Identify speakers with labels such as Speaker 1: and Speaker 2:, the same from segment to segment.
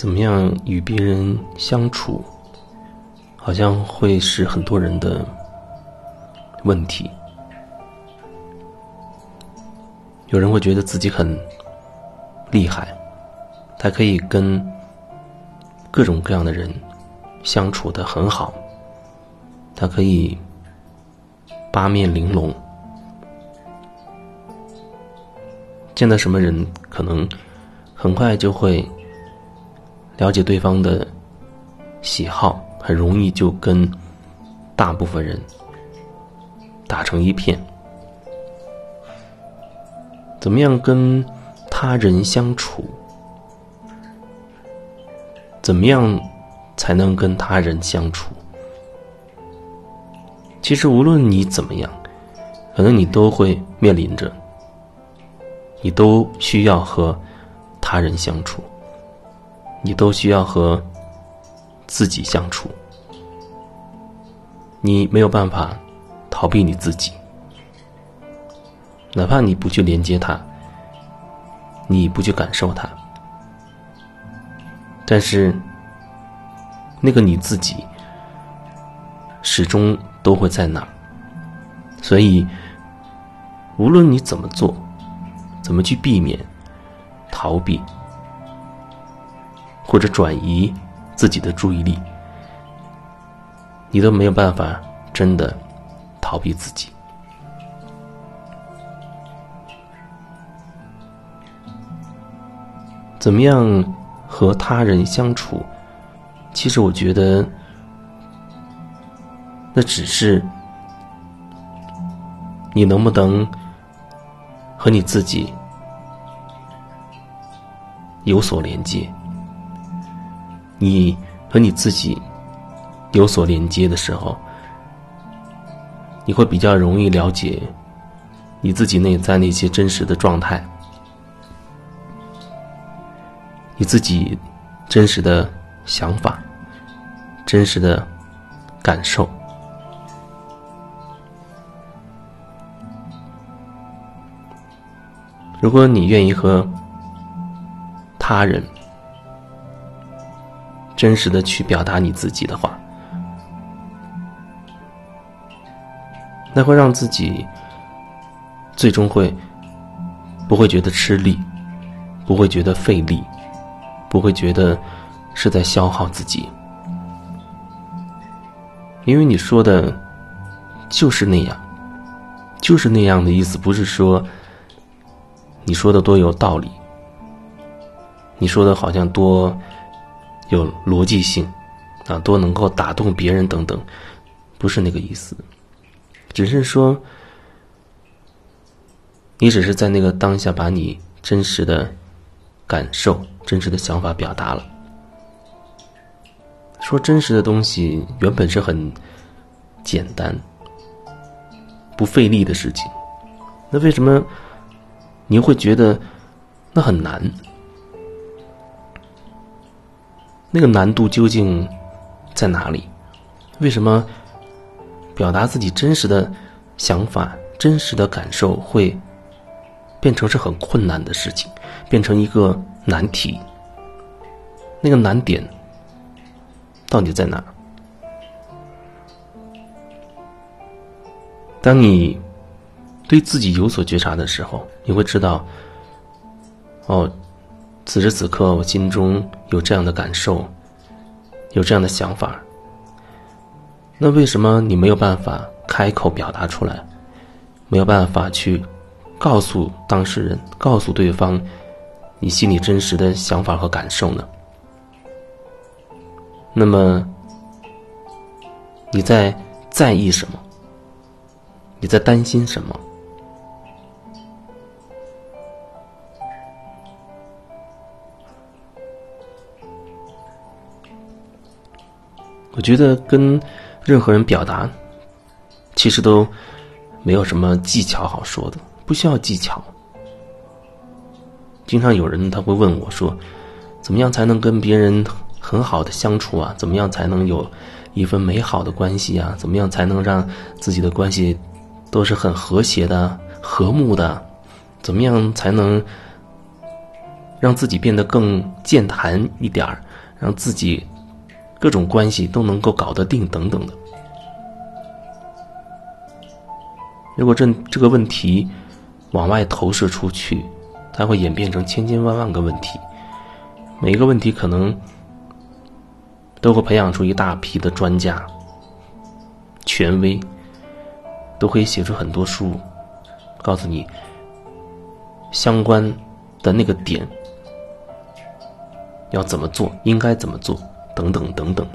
Speaker 1: 怎么样与别人相处，好像会是很多人的问题。有人会觉得自己很厉害，他可以跟各种各样的人相处的很好，他可以八面玲珑，见到什么人可能很快就会。了解对方的喜好，很容易就跟大部分人打成一片。怎么样跟他人相处？怎么样才能跟他人相处？其实无论你怎么样，可能你都会面临着，你都需要和他人相处。你都需要和自己相处，你没有办法逃避你自己，哪怕你不去连接它，你不去感受它，但是那个你自己始终都会在那儿，所以无论你怎么做，怎么去避免逃避。或者转移自己的注意力，你都没有办法真的逃避自己。怎么样和他人相处？其实我觉得，那只是你能不能和你自己有所连接。你和你自己有所连接的时候，你会比较容易了解你自己内在那些真实的状态，你自己真实的想法、真实的感受。如果你愿意和他人，真实的去表达你自己的话，那会让自己最终会不会觉得吃力，不会觉得费力，不会觉得是在消耗自己，因为你说的就是那样，就是那样的意思，不是说你说的多有道理，你说的好像多。有逻辑性，啊，多能够打动别人等等，不是那个意思，只是说，你只是在那个当下把你真实的感受、真实的想法表达了。说真实的东西原本是很简单、不费力的事情，那为什么你会觉得那很难？那个难度究竟在哪里？为什么表达自己真实的想法、真实的感受会变成是很困难的事情，变成一个难题？那个难点到底在哪？当你对自己有所觉察的时候，你会知道，哦。此时此刻，我心中有这样的感受，有这样的想法。那为什么你没有办法开口表达出来，没有办法去告诉当事人、告诉对方你心里真实的想法和感受呢？那么你在在意什么？你在担心什么？我觉得跟任何人表达，其实都没有什么技巧好说的，不需要技巧。经常有人他会问我说：“怎么样才能跟别人很好的相处啊？怎么样才能有一份美好的关系啊？怎么样才能让自己的关系都是很和谐的、和睦的？怎么样才能让自己变得更健谈一点儿，让自己各种关系都能够搞得定等等的。如果这这个问题往外投射出去，它会演变成千千万万个问题，每一个问题可能都会培养出一大批的专家、权威，都可以写出很多书，告诉你相关的那个点要怎么做，应该怎么做，等等等等。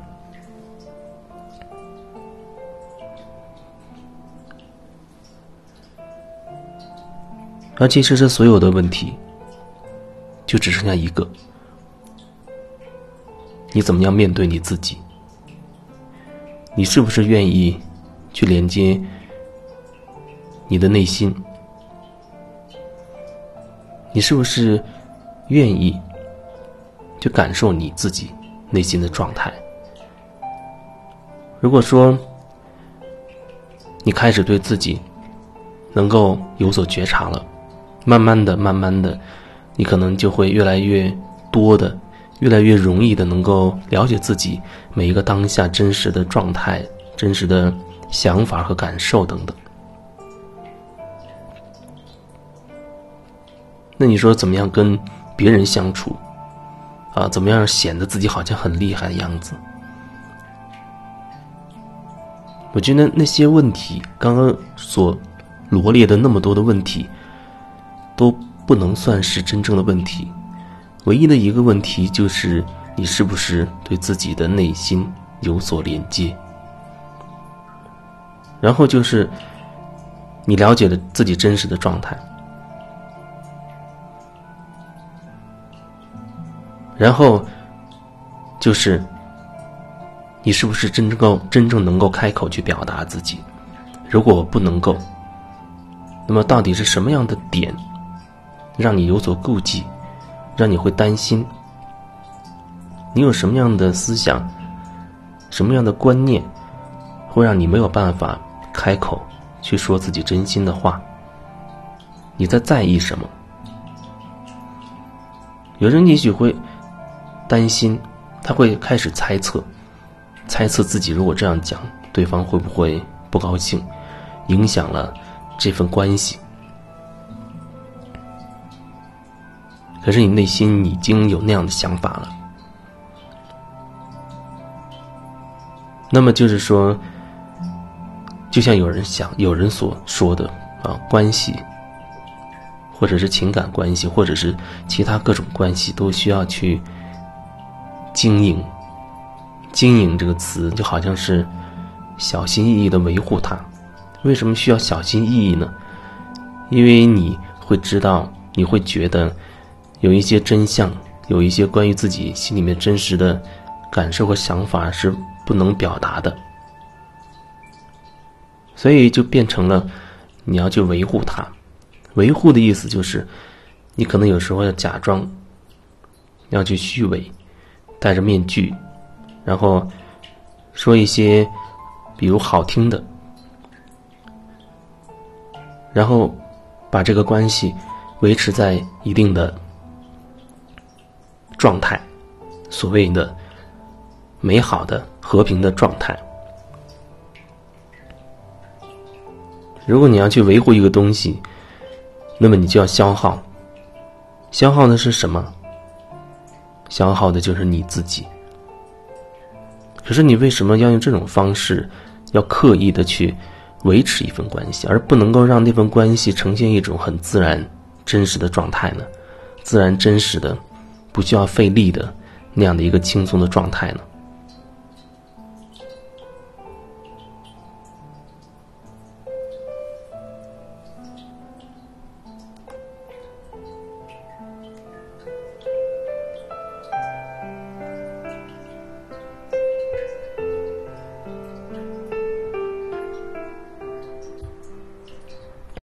Speaker 1: 而其实这所有的问题，就只剩下一个：你怎么样面对你自己？你是不是愿意去连接你的内心？你是不是愿意去感受你自己内心的状态？如果说你开始对自己能够有所觉察了，慢慢的，慢慢的，你可能就会越来越多的、越来越容易的能够了解自己每一个当下真实的状态、真实的想法和感受等等。那你说怎么样跟别人相处？啊，怎么样显得自己好像很厉害的样子？我觉得那些问题，刚刚所罗列的那么多的问题。都不能算是真正的问题，唯一的一个问题就是你是不是对自己的内心有所连接，然后就是你了解了自己真实的状态，然后就是你是不是真正够真正能够开口去表达自己，如果我不能够，那么到底是什么样的点？让你有所顾忌，让你会担心。你有什么样的思想，什么样的观念，会让你没有办法开口去说自己真心的话？你在在意什么？有人也许会担心，他会开始猜测，猜测自己如果这样讲，对方会不会不高兴，影响了这份关系。可是你内心已经有那样的想法了，那么就是说，就像有人想、有人所说的啊，关系，或者是情感关系，或者是其他各种关系，都需要去经营。经营这个词就好像是小心翼翼的维护它。为什么需要小心翼翼呢？因为你会知道，你会觉得。有一些真相，有一些关于自己心里面真实的感受和想法是不能表达的，所以就变成了你要去维护它。维护的意思就是，你可能有时候要假装，要去虚伪，戴着面具，然后说一些比如好听的，然后把这个关系维持在一定的。状态，所谓的美好的和平的状态。如果你要去维护一个东西，那么你就要消耗。消耗的是什么？消耗的就是你自己。可是你为什么要用这种方式，要刻意的去维持一份关系，而不能够让那份关系呈现一种很自然、真实的状态呢？自然、真实的。不需要费力的那样的一个轻松的状态呢？